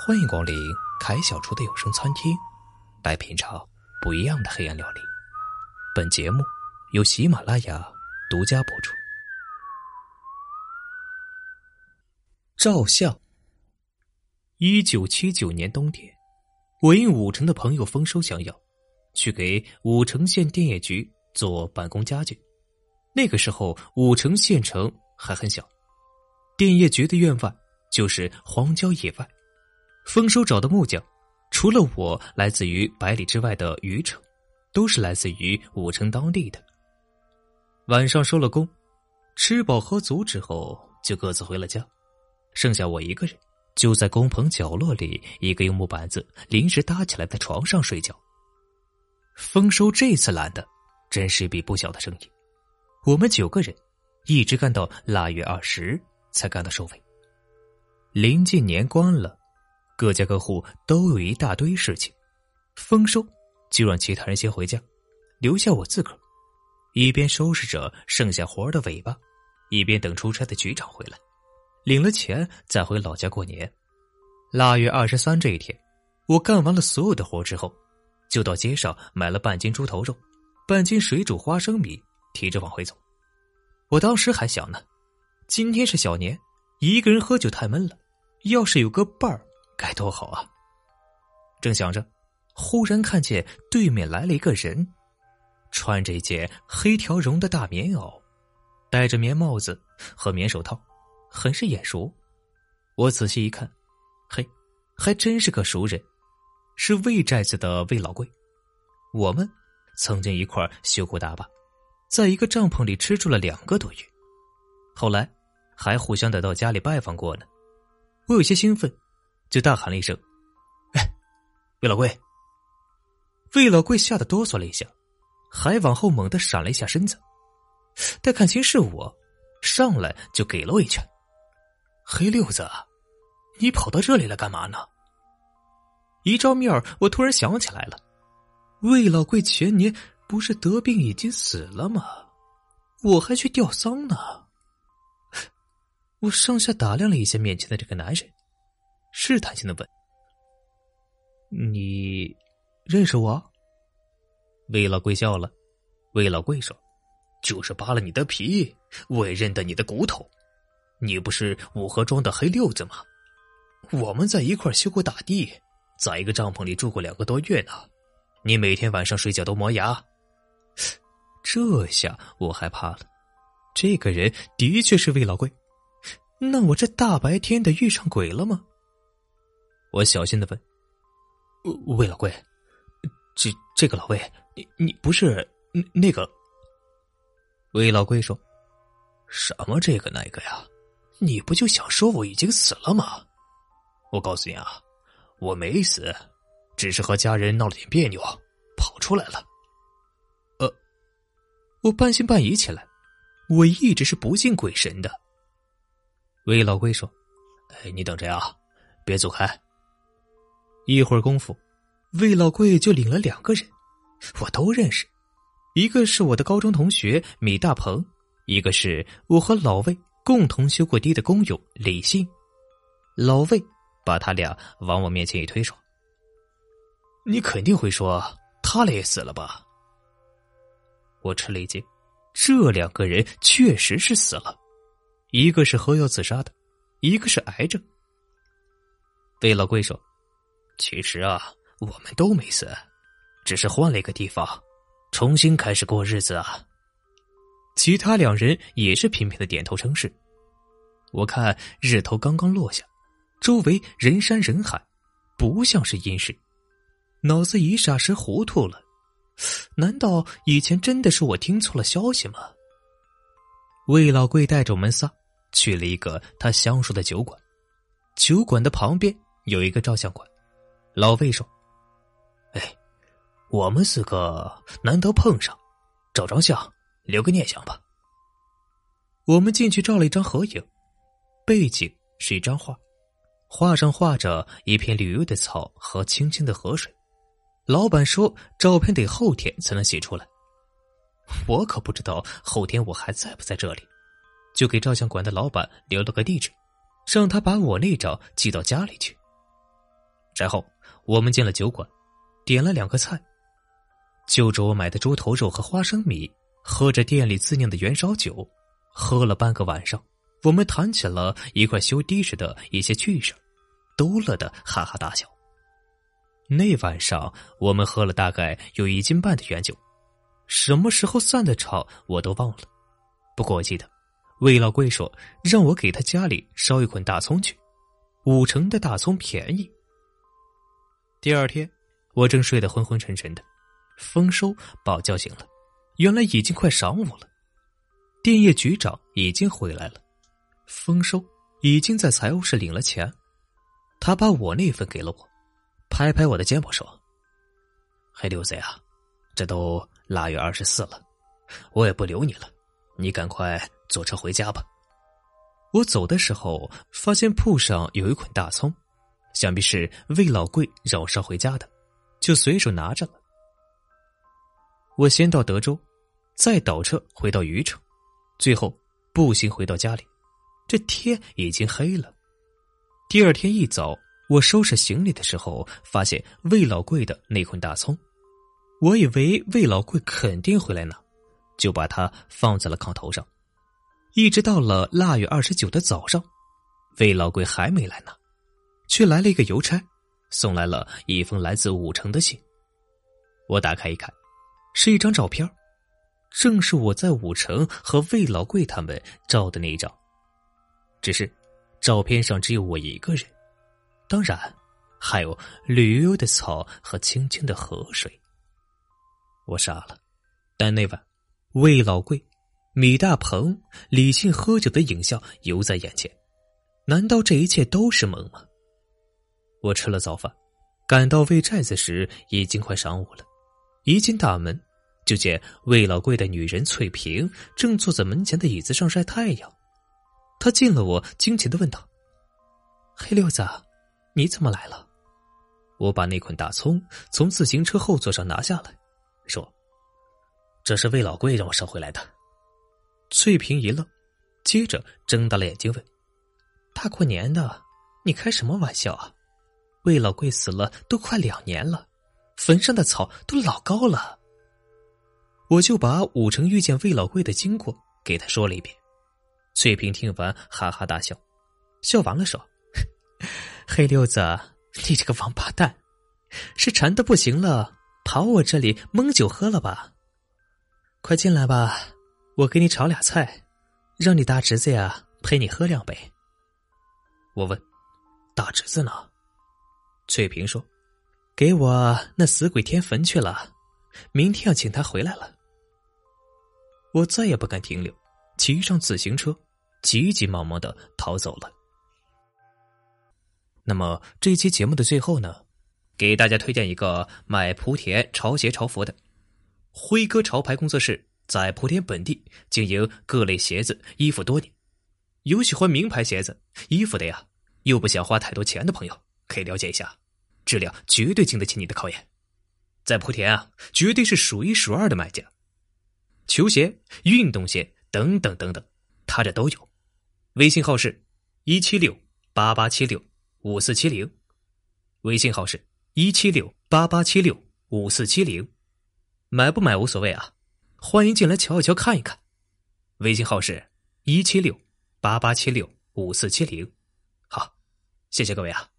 欢迎光临凯小厨的有声餐厅，来品尝不一样的黑暗料理。本节目由喜马拉雅独家播出。照相。一九七九年冬天，我应武城的朋友丰收相邀，去给武城县电业局做办公家具。那个时候，武城县城还很小，电业局的院外就是荒郊野外。丰收找的木匠，除了我来自于百里之外的余城，都是来自于武城当地的。晚上收了工，吃饱喝足之后，就各自回了家，剩下我一个人，就在工棚角落里一个用木板子临时搭起来的床上睡觉。丰收这次来的，真是一笔不小的生意。我们九个人，一直干到腊月二十才干到收尾。临近年关了。各家各户都有一大堆事情，丰收就让其他人先回家，留下我自个儿，一边收拾着剩下活儿的尾巴，一边等出差的局长回来，领了钱再回老家过年。腊月二十三这一天，我干完了所有的活之后，就到街上买了半斤猪头肉，半斤水煮花生米，提着往回走。我当时还想呢，今天是小年，一个人喝酒太闷了，要是有个伴儿。该多好啊！正想着，忽然看见对面来了一个人，穿着一件黑条绒的大棉袄，戴着棉帽子和棉手套，很是眼熟。我仔细一看，嘿，还真是个熟人，是魏寨子的魏老贵。我们曾经一块修过大坝，在一个帐篷里吃住了两个多月，后来还互相的到家里拜访过呢。我有些兴奋。就大喊了一声：“哎，魏老贵！”魏老贵吓得哆嗦了一下，还往后猛地闪了一下身子。待看清是我，上来就给了我一拳。黑六子，你跑到这里来干嘛呢？一照面我突然想起来了，魏老贵前年不是得病已经死了吗？我还去吊丧呢。我上下打量了一下面前的这个男人。试探性的问：“你认识我？”魏老贵笑了。魏老贵说：“就是扒了你的皮，我也认得你的骨头。你不是五河庄的黑六子吗？我们在一块修过大地，在一个帐篷里住过两个多月呢。你每天晚上睡觉都磨牙。这下我害怕了。这个人的确是魏老贵。那我这大白天的遇上鬼了吗？”我小心的问：“魏老贵，这这个老魏，你你不是那个？”魏老贵说：“什么这个那个呀？你不就想说我已经死了吗？我告诉你啊，我没死，只是和家人闹了点别扭，跑出来了。”呃，我半信半疑起来，我一直是不信鬼神的。魏老贵说：“哎，你等着呀，别走开。”一会儿功夫，魏老贵就领了两个人，我都认识，一个是我的高中同学米大鹏，一个是我和老魏共同修过堤的工友李信。老魏把他俩往我面前一推，说：“你肯定会说他俩也死了吧？”我吃了一惊，这两个人确实是死了，一个是喝药自杀的，一个是癌症。魏老贵说。其实啊，我们都没死，只是换了一个地方，重新开始过日子啊。其他两人也是频频的点头称是。我看日头刚刚落下，周围人山人海，不像是阴市，脑子一霎时糊涂了。难道以前真的是我听错了消息吗？魏老贵带着我们仨去了一个他相熟的酒馆，酒馆的旁边有一个照相馆。老魏说：“哎，我们四个难得碰上，照张相，留个念想吧。”我们进去照了一张合影，背景是一张画，画上画着一片绿油的草和清清的河水。老板说：“照片得后天才能洗出来。”我可不知道后天我还在不在这里，就给照相馆的老板留了个地址，让他把我那张寄到家里去。然后我们进了酒馆，点了两个菜，就着我买的猪头肉和花生米，喝着店里自酿的元烧酒，喝了半个晚上。我们谈起了一块修的士的一些趣事，都乐得哈哈大笑。那晚上我们喝了大概有一斤半的原酒，什么时候散的场我都忘了。不过我记得，魏老贵说让我给他家里捎一捆大葱去，五成的大葱便宜。第二天，我正睡得昏昏沉沉的，丰收把我叫醒了。原来已经快晌午了，电业局长已经回来了。丰收已经在财务室领了钱，他把我那份给了我，拍拍我的肩膀说：“黑六子呀，这都腊月二十四了，我也不留你了，你赶快坐车回家吧。”我走的时候发现铺上有一捆大葱，想必是魏老贵让我捎回家的，就随手拿着了。我先到德州，再倒车回到禹城，最后步行回到家里。这天已经黑了。第二天一早，我收拾行李的时候，发现魏老贵的那捆大葱。我以为魏老贵肯定回来拿，就把它放在了炕头上。一直到了腊月二十九的早上，魏老贵还没来拿，却来了一个邮差，送来了一封来自武城的信。我打开一看，是一张照片，正是我在武城和魏老贵他们照的那一张。只是，照片上只有我一个人，当然，还有绿油油的草和清清的河水。我傻了，但那晚，魏老贵、米大鹏、李信喝酒的影像犹在眼前，难道这一切都是梦吗？我吃了早饭，赶到魏寨子时已经快晌午了。一进大门，就见魏老贵的女人翠萍正坐在门前的椅子上晒太阳。他见了我，惊奇的问道：“黑六子，你怎么来了？”我把那捆大葱从自行车后座上拿下来，说：“这是魏老贵让我捎回来的。”翠萍一愣，接着睁大了眼睛问：“大过年的，你开什么玩笑啊？魏老贵死了都快两年了，坟上的草都老高了。”我就把武城遇见魏老贵的经过给他说了一遍。翠萍听完，哈哈大笑，笑完了说：“ 黑六子，你这个王八蛋，是馋的不行了，跑我这里蒙酒喝了吧？快进来吧，我给你炒俩菜，让你大侄子呀陪你喝两杯。”我问：“大侄子呢？”翠萍说：“给我那死鬼添坟去了，明天要请他回来了。”我再也不敢停留，骑上自行车。急急忙忙的逃走了。那么这期节目的最后呢，给大家推荐一个卖莆田潮鞋潮服的辉哥潮牌工作室，在莆田本地经营各类鞋子衣服多年，有喜欢名牌鞋子衣服的呀，又不想花太多钱的朋友，可以了解一下，质量绝对经得起你的考验。在莆田啊，绝对是数一数二的卖家，球鞋、运动鞋等等等等，他这都有。微信号是一七六八八七六五四七零，微信号是一七六八八七六五四七零，买不买无所谓啊，欢迎进来瞧一瞧看一看。微信号是一七六八八七六五四七零，好，谢谢各位啊。